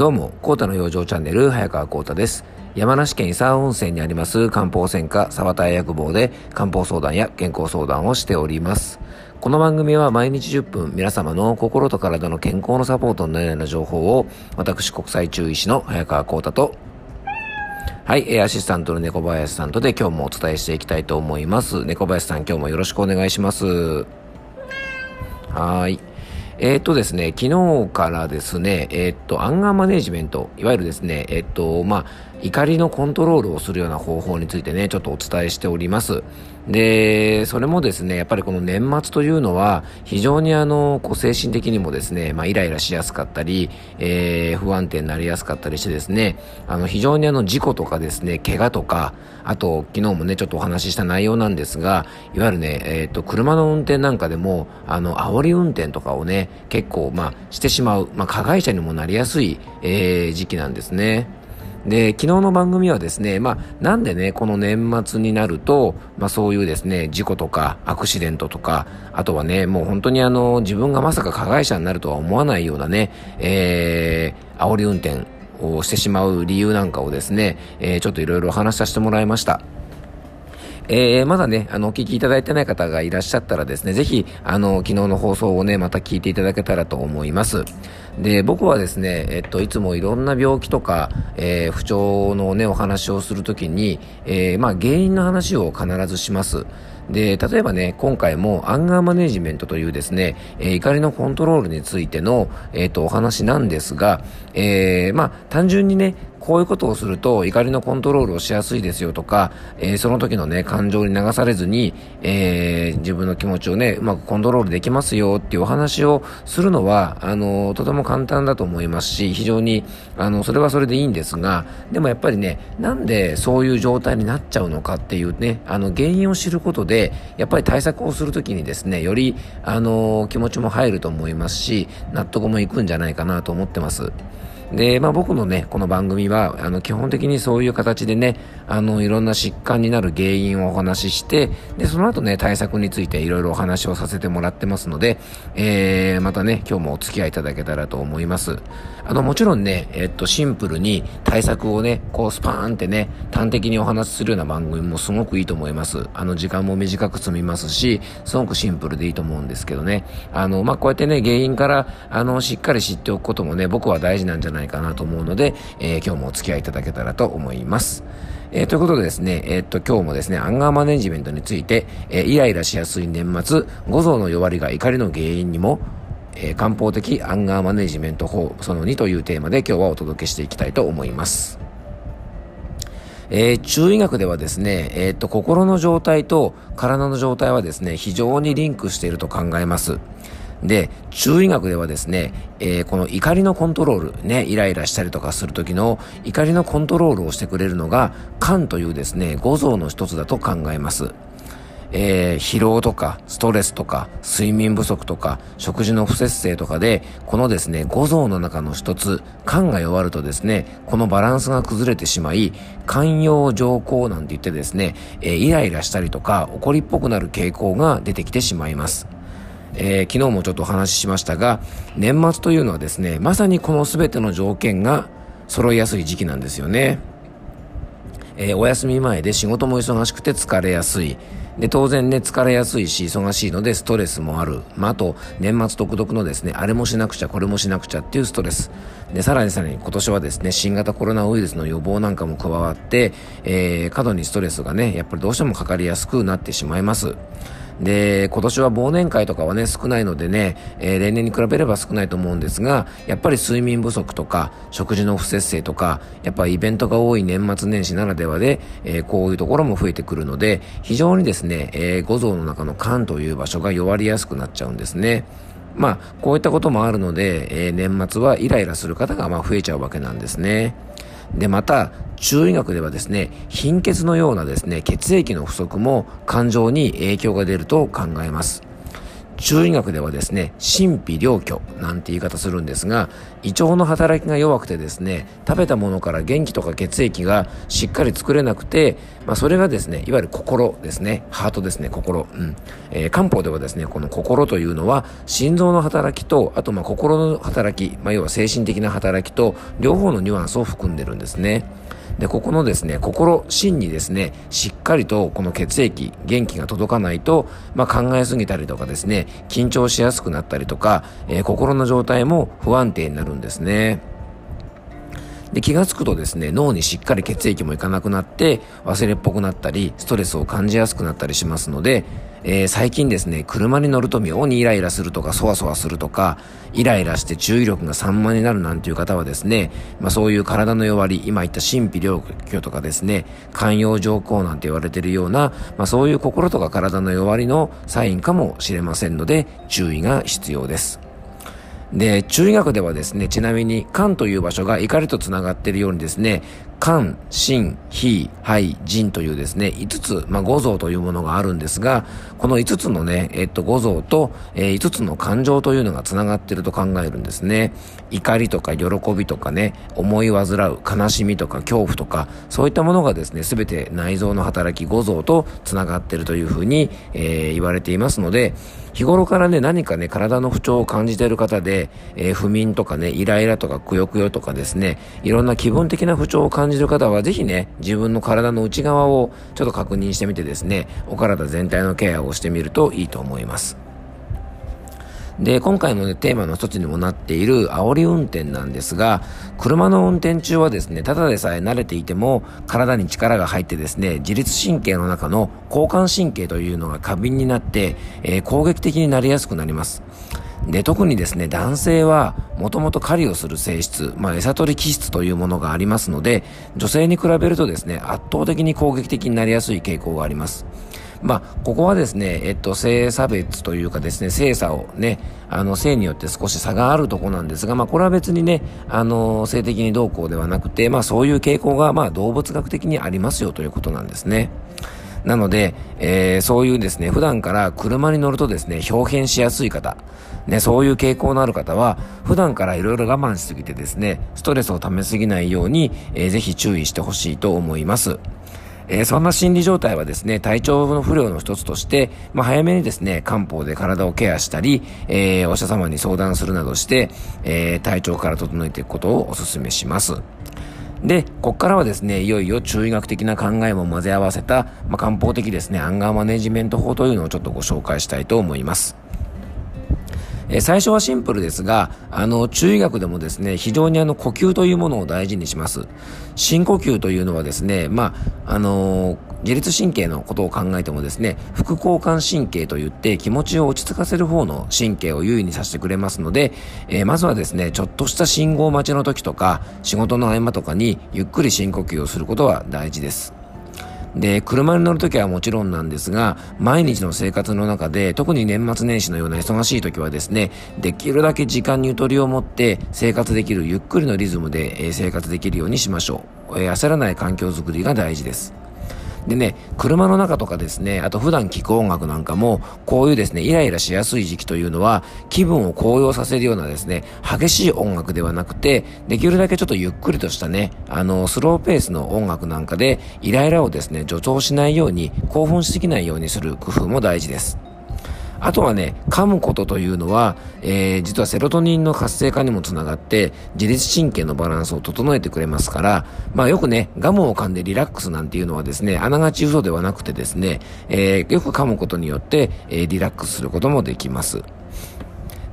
どうも、コータの養生チャンネル、早川コータです。山梨県伊佐温泉にあります漢方専科沢田薬房で漢方相談や健康相談をしております。この番組は毎日10分皆様の心と体の健康のサポートのような情報を私国際中医師の早川コータとはい、アシスタントの猫林さんとで今日もお伝えしていきたいと思います。猫林さん今日もよろしくお願いします。はい。えっ、とですね、昨日からですね、えっ、と、アンガーマネジメント、いわゆるですね、えっ、と、まあ、怒りのコントロールをするような方法についてね、ちょっとお伝えしております。で、それもですね、やっぱりこの年末というのは、非常にあの、こう精神的にもですね、まあ、イライラしやすかったり、えー、不安定になりやすかったりしてですね、あの、非常にあの、事故とかですね、怪我とか、あと、昨日もね、ちょっとお話しした内容なんですが、いわゆるね、えっ、ー、と、車の運転なんかでも、あの、煽り運転とかをね、結構、まあ、してしまう、まあ、加害者にもなりやすい、えー、時期なんですね。で、昨日の番組はですね、まあ、なんでね、この年末になると、まあそういうですね、事故とかアクシデントとか、あとはね、もう本当にあの、自分がまさか加害者になるとは思わないようなね、えー、煽り運転をしてしまう理由なんかをですね、えー、ちょっといろいろ話させてもらいました。えー、まだね、あの、お聞きいただいてない方がいらっしゃったらですね、ぜひ、あの、昨日の放送をね、また聞いていただけたらと思います。で、僕はですね、えっと、いつもいろんな病気とか、えー、不調のね、お話をするときに、えー、まあ、原因の話を必ずします。で、例えばね、今回もアンガーマネジメントというですね、えー、怒りのコントロールについての、えっ、と、お話なんですが、えー、まあ、単純にね、こういうことをすると怒りのコントロールをしやすいですよとか、えー、その時のね、感情に流されずに、えー、自分の気持ちをね、うまくコントロールできますよっていうお話をするのは、あの、とても簡単だと思いますし、非常に、あの、それはそれでいいんですが、でもやっぱりね、なんでそういう状態になっちゃうのかっていうね、あの、原因を知ることで、やっぱり対策をするときにですね、より、あの、気持ちも入ると思いますし、納得もいくんじゃないかなと思ってます。で、まあ僕のね、この番組は、あの、基本的にそういう形でね、あの、いろんな疾患になる原因をお話しして、で、その後ね、対策についていろいろお話をさせてもらってますので、えー、またね、今日もお付き合いいただけたらと思います。あの、もちろんね、えっと、シンプルに対策をね、こう、スパーンってね、端的にお話しするような番組もすごくいいと思います。あの、時間も短く済みますし、すごくシンプルでいいと思うんですけどね。あの、まあ、こうやってね、原因から、あの、しっかり知っておくこともね、僕は大事なんじゃないかなと思うので、えー、今日もお付き合いいただけたらと思います。えー、ということでですね、えー、っと、今日もですね、アンガーマネジメントについて、えー、イライラしやすい年末、五臓の弱りが怒りの原因にも、えー、漢方的アンガーマネジメント法その2というテーマで今日はお届けしていきたいと思います。えー、中医学ではですね、えー、っと、心の状態と体の状態はですね、非常にリンクしていると考えます。で、中医学ではですね、えー、この怒りのコントロール、ね、イライラしたりとかする時の怒りのコントロールをしてくれるのが、肝というですね、五臓の一つだと考えます。えー、疲労とか、ストレスとか、睡眠不足とか、食事の不節制とかで、このですね、五臓の中の一つ、肝が弱るとですね、このバランスが崩れてしまい、肝陽上行なんて言ってですね、えー、イライラしたりとか、怒りっぽくなる傾向が出てきてしまいます。えー、昨日もちょっとお話ししましたが、年末というのはですね、まさにこの全ての条件が揃いやすい時期なんですよね。えー、お休み前で仕事も忙しくて疲れやすい。で、当然ね、疲れやすいし、忙しいのでストレスもある。まあ、あと、年末独特のですね、あれもしなくちゃ、これもしなくちゃっていうストレス。で、さらにさらに今年はですね、新型コロナウイルスの予防なんかも加わって、えー、過度にストレスがね、やっぱりどうしてもかかりやすくなってしまいます。で、今年は忘年会とかはね、少ないのでね、えー、例年に比べれば少ないと思うんですが、やっぱり睡眠不足とか、食事の不節制とか、やっぱイベントが多い年末年始ならではで、えー、こういうところも増えてくるので、非常にですね、えー、五臓の中の肝という場所が弱りやすくなっちゃうんですね。まあ、こういったこともあるので、えー、年末はイライラする方がまあ増えちゃうわけなんですね。で、また、中医学ではですね、貧血のようなですね、血液の不足も感情に影響が出ると考えます。中医学ではですね、神秘良虚なんて言い方するんですが、胃腸の働きが弱くてですね、食べたものから元気とか血液がしっかり作れなくて、まあ、それがですね、いわゆる心ですね、ハートですね、心。うん。えー、漢方ではですね、この心というのは、心臓の働きと、あとまあ心の働き、まあ、要は精神的な働きと、両方のニュアンスを含んでるんですね。で、ここのですね、心、心にですね、しっかりとこの血液、元気が届かないと、まあ、考えすぎたりとかですね、緊張しやすくなったりとか、えー、心の状態も不安定になるんですね。で、気がつくとですね、脳にしっかり血液もいかなくなって、忘れっぽくなったり、ストレスを感じやすくなったりしますので、えー、最近ですね、車に乗ると妙にイライラするとか、そわそわするとか、イライラして注意力が散漫になるなんていう方はですね、まあそういう体の弱り、今言った神秘良虚とかですね、寛容上皇なんて言われてるような、まあそういう心とか体の弱りのサインかもしれませんので、注意が必要です。で、中医学ではですね、ちなみに、肝という場所が怒りと繋がっているようにですね、肝、心、脾、肺、腎というですね、5つ、まあ、五臓というものがあるんですが、この5つのね、えっと、五臓と、えー、5つの感情というのが繋がってると考えるんですね。怒りとか喜びとかね、思い煩う、悲しみとか恐怖とか、そういったものがですね、すべて内臓の働き五臓と繋がっているというふうに、えー、言われていますので、日頃からね、何かね、体の不調を感じている方で、えー、不眠とかね、イライラとかくよくよとかですね、いろんな気分的な不調を感じじる方は、ぜひね、自分の体の内側をちょっと確認してみてですね、お体全体のケアをしてみるといいと思います。で、今回の、ね、テーマの一つにもなっている煽り運転なんですが、車の運転中はですね、ただでさえ慣れていても、体に力が入ってですね、自律神経の中の交感神経というのが過敏になって、えー、攻撃的になりやすくなります。で、特にですね、男性は、もともと狩りをする性質、まあ、餌取り気質というものがありますので、女性に比べるとですね、圧倒的に攻撃的になりやすい傾向があります。まあ、ここはですね、えっと、性差別というかですね、性差をね、あの、性によって少し差があるとこなんですが、まあ、これは別にね、あの、性的にどうこうではなくて、まあ、そういう傾向が、まあ、動物学的にありますよということなんですね。なので、えー、そういうですね、普段から車に乗るとですね、表変しやすい方、ね、そういう傾向のある方は、普段からいろいろ我慢しすぎてですね、ストレスを溜めすぎないように、えー、ぜひ注意してほしいと思います。えー、そんな心理状態はですね、体調の不良の一つとして、まあ、早めにですね、漢方で体をケアしたり、えー、お医者様に相談するなどして、えー、体調から整えていくことをお勧めします。で、ここからはですね、いよいよ中医学的な考えも混ぜ合わせた、まあ、漢方的ですね、アンガーマネジメント法というのをちょっとご紹介したいと思います。え最初はシンプルですが、あの、中医学でもですね、非常にあの、呼吸というものを大事にします。深呼吸というのはですね、まあ、あのー、自律神経のことを考えてもですね、副交感神経といって気持ちを落ち着かせる方の神経を優位にさせてくれますので、えー、まずはですね、ちょっとした信号待ちの時とか、仕事の合間とかにゆっくり深呼吸をすることは大事です。で、車に乗るときはもちろんなんですが、毎日の生活の中で、特に年末年始のような忙しいときはですね、できるだけ時間にゆとりを持って生活できるゆっくりのリズムで生活できるようにしましょう。焦らない環境づくりが大事です。でね、車の中とかですね、あと普段聴く音楽なんかも、こういうですね、イライラしやすい時期というのは、気分を高揚させるようなですね、激しい音楽ではなくて、できるだけちょっとゆっくりとしたね、あの、スローペースの音楽なんかで、イライラをですね、助長しないように、興奮しすぎないようにする工夫も大事です。あとはね、噛むことというのは、えー、実はセロトニンの活性化にもつながって、自律神経のバランスを整えてくれますから、まあよくね、ガムを噛んでリラックスなんていうのはですね、あながち嘘ではなくてですね、えー、よく噛むことによって、えー、リラックスすることもできます。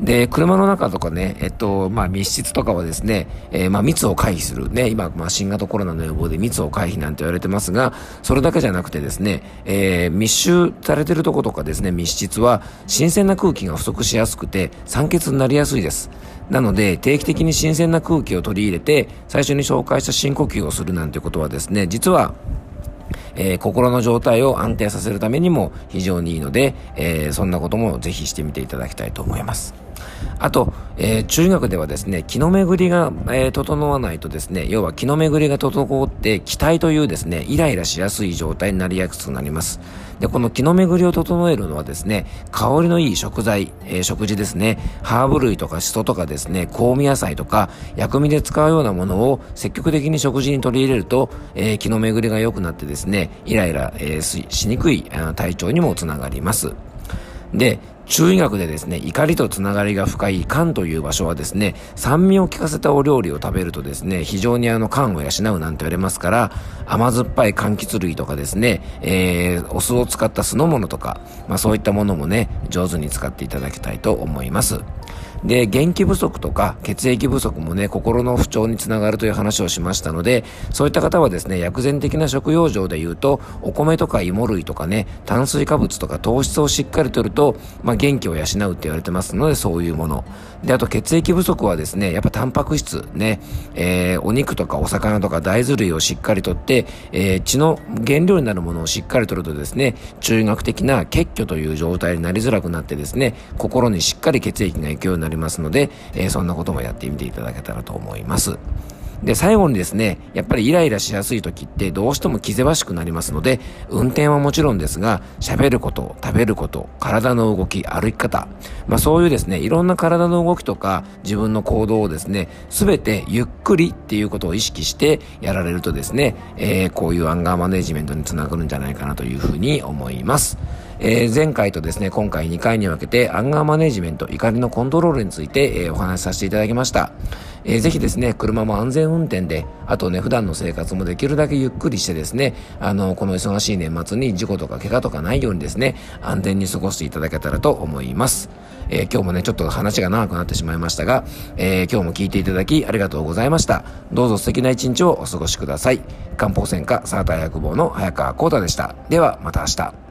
で、車の中とかね、えっと、まあ、密室とかはですね、えー、まあ、密を回避する。ね、今、まあ、新型コロナの予防で密を回避なんて言われてますが、それだけじゃなくてですね、えー、密集されてるとことかですね、密室は、新鮮な空気が不足しやすくて、酸欠になりやすいです。なので、定期的に新鮮な空気を取り入れて、最初に紹介した深呼吸をするなんてことはですね、実は、えー、心の状態を安定させるためにも非常にいいので、えー、そんなこともぜひしてみていただきたいと思います。あと、えー、中学ではですね、気の巡りが、えー、整わないとですね、要は気の巡りが整って気体というですね、イライラしやすい状態になりやすくなります。で、この気の巡りを整えるのはですね、香りのいい食材、えー、食事ですね、ハーブ類とかシソとかですね、香味野菜とか、薬味で使うようなものを積極的に食事に取り入れると、えー、気の巡りが良くなってですね、イライラ、えー、しにくい体調にもつながります。で、中医学でですね、怒りとつながりが深い肝という場所はですね、酸味を効かせたお料理を食べるとですね、非常にあの肝を養うなんて言われますから、甘酸っぱい柑橘類とかですね、えー、お酢を使った酢の物とか、まあそういったものもね、上手に使っていただきたいと思います。で、元気不足とか血液不足もね、心の不調につながるという話をしましたので、そういった方はですね、薬膳的な食用上で言うと、お米とか芋類とかね、炭水化物とか糖質をしっかりとると、まあ、元気を養うって言われてますので、そういうもの。で、あと血液不足はですね、やっぱタンパク質ね、えー、お肉とかお魚とか大豆類をしっかりとって、えー、血の原料になるものをしっかりとるとですね、中学的な血虚という状態になりづらくなってですね、心にしっかり血液が行くようにななりますので、えー、そんなこともやってみていただけたらと思います。で、最後にですね、やっぱりイライラしやすい時ってどうしても気ぜわしくなりますので、運転はもちろんですが、喋ること、食べること、体の動き、歩き方、まあそういうですね、いろんな体の動きとか自分の行動をですね、すべてゆっくりっていうことを意識してやられるとですね、えー、こういうアンガーマネジメントにつながるんじゃないかなというふうに思います。えー、前回とですね、今回2回に分けてアンガーマネジメント、怒りのコントロールについて、えー、お話しさせていただきました。えー、ぜひですね、車も安全運転で、あとね、普段の生活もできるだけゆっくりしてですね、あの、この忙しい年末に事故とか怪我とかないようにですね、安全に過ごしていただけたらと思います。えー、今日もね、ちょっと話が長くなってしまいましたが、えー、今日も聞いていただきありがとうございました。どうぞ素敵な一日をお過ごしください。漢方専科サーター薬房の早川幸太でした。では、また明日。